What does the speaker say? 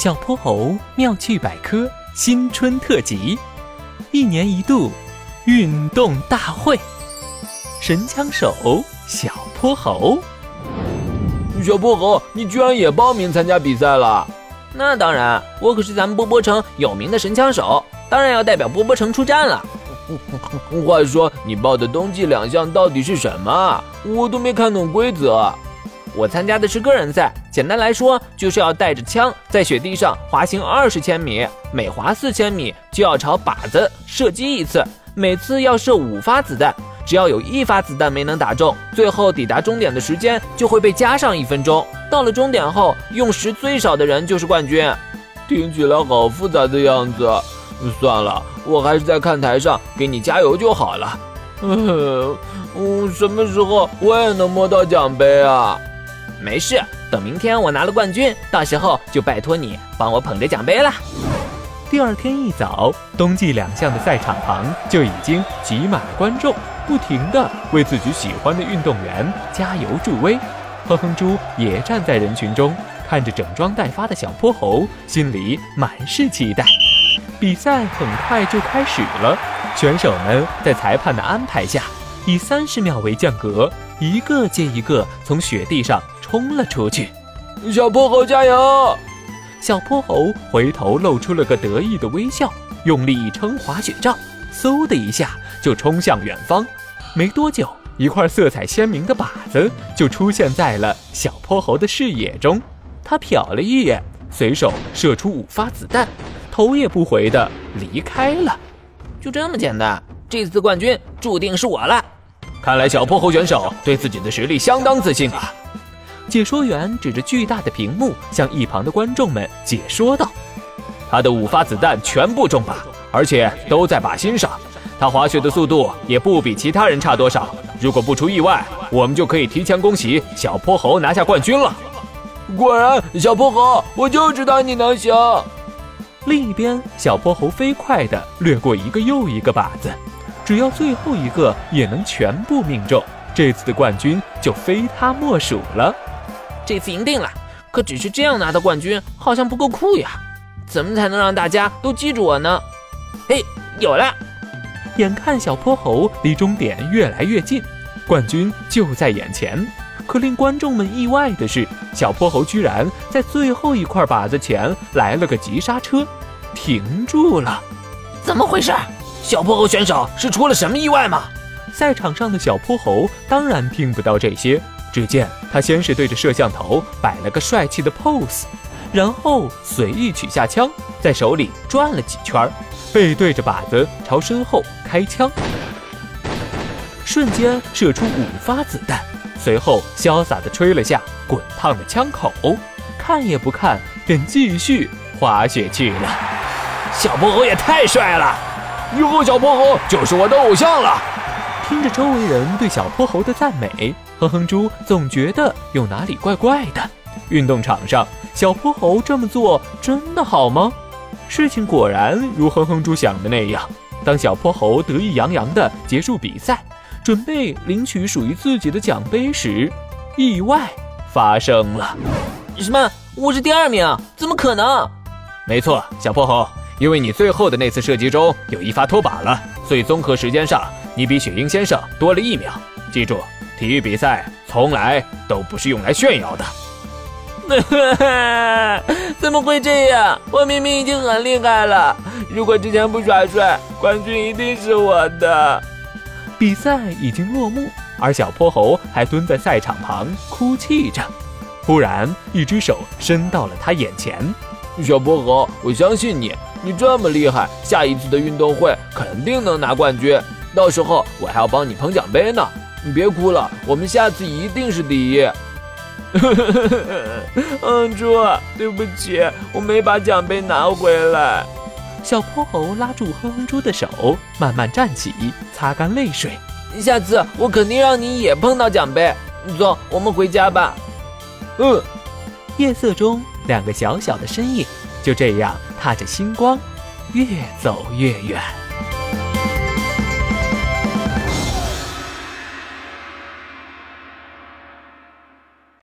小泼猴妙趣百科新春特辑，一年一度运动大会，神枪手小泼猴。小泼猴，你居然也报名参加比赛了？那当然，我可是咱们波波城有名的神枪手，当然要代表波波城出战了。话说，你报的冬季两项到底是什么？我都没看懂规则。我参加的是个人赛，简单来说，就是要带着枪在雪地上滑行二十千米，每滑四千米就要朝靶子射击一次，每次要射五发子弹，只要有一发子弹没能打中，最后抵达终点的时间就会被加上一分钟。到了终点后，用时最少的人就是冠军。听起来好复杂的样子，算了，我还是在看台上给你加油就好了。嗯，什么时候我也能摸到奖杯啊？没事，等明天我拿了冠军，到时候就拜托你帮我捧着奖杯了。第二天一早，冬季两项的赛场旁就已经挤满了观众，不停地为自己喜欢的运动员加油助威。哼哼猪也站在人群中，看着整装待发的小泼猴，心里满是期待。比赛很快就开始了，选手们在裁判的安排下，以三十秒为间隔，一个接一个从雪地上。冲了出去，小泼猴加油！小泼猴回头露出了个得意的微笑，用力一撑滑雪杖，嗖的一下就冲向远方。没多久，一块色彩鲜明的靶子就出现在了小泼猴的视野中。他瞟了一眼，随手射出五发子弹，头也不回的离开了。就这么简单，这次冠军注定是我了。看来小泼猴选手对自己的实力相当自信啊！解说员指着巨大的屏幕，向一旁的观众们解说道：“他的五发子弹全部中靶，而且都在靶心上。他滑雪的速度也不比其他人差多少。如果不出意外，我们就可以提前恭喜小泼猴拿下冠军了。”果然，小泼猴，我就知道你能行。另一边，小泼猴飞快地掠过一个又一个靶子，只要最后一个也能全部命中，这次的冠军就非他莫属了。这次赢定了，可只是这样拿到冠军好像不够酷呀！怎么才能让大家都记住我呢？嘿，有了！眼看小泼猴离终点越来越近，冠军就在眼前。可令观众们意外的是，小泼猴居然在最后一块靶子前来了个急刹车，停住了。怎么回事？小泼猴选手是出了什么意外吗？赛场上的小泼猴当然听不到这些。只见他先是对着摄像头摆了个帅气的 pose，然后随意取下枪，在手里转了几圈，背对着靶子朝身后开枪，瞬间射出五发子弹，随后潇洒地吹了下滚烫的枪口，看也不看便继续滑雪去了。小泼猴也太帅了，以后小泼猴就是我的偶像了。听着周围人对小泼猴的赞美。哼哼猪总觉得有哪里怪怪的。运动场上，小泼猴这么做真的好吗？事情果然如哼哼猪想的那样。当小泼猴得意洋洋地结束比赛，准备领取属于自己的奖杯时，意外发生了。什么？我是第二名？怎么可能？没错，小泼猴，因为你最后的那次射击中有一发脱靶了，所以综合时间上你比雪鹰先生多了一秒。记住。体育比赛从来都不是用来炫耀的。怎么会这样？我明明已经很厉害了。如果之前不耍帅，冠军一定是我的。比赛已经落幕，而小泼猴还蹲在赛场旁哭泣着。忽然，一只手伸到了他眼前。小泼猴，我相信你，你这么厉害，下一次的运动会肯定能拿冠军。到时候我还要帮你捧奖杯呢。你别哭了，我们下次一定是第一。嗯，猪，对不起，我没把奖杯拿回来。小泼猴拉住哼哼猪的手，慢慢站起，擦干泪水。下次我肯定让你也碰到奖杯。走，我们回家吧。嗯。夜色中，两个小小的身影就这样踏着星光，越走越远。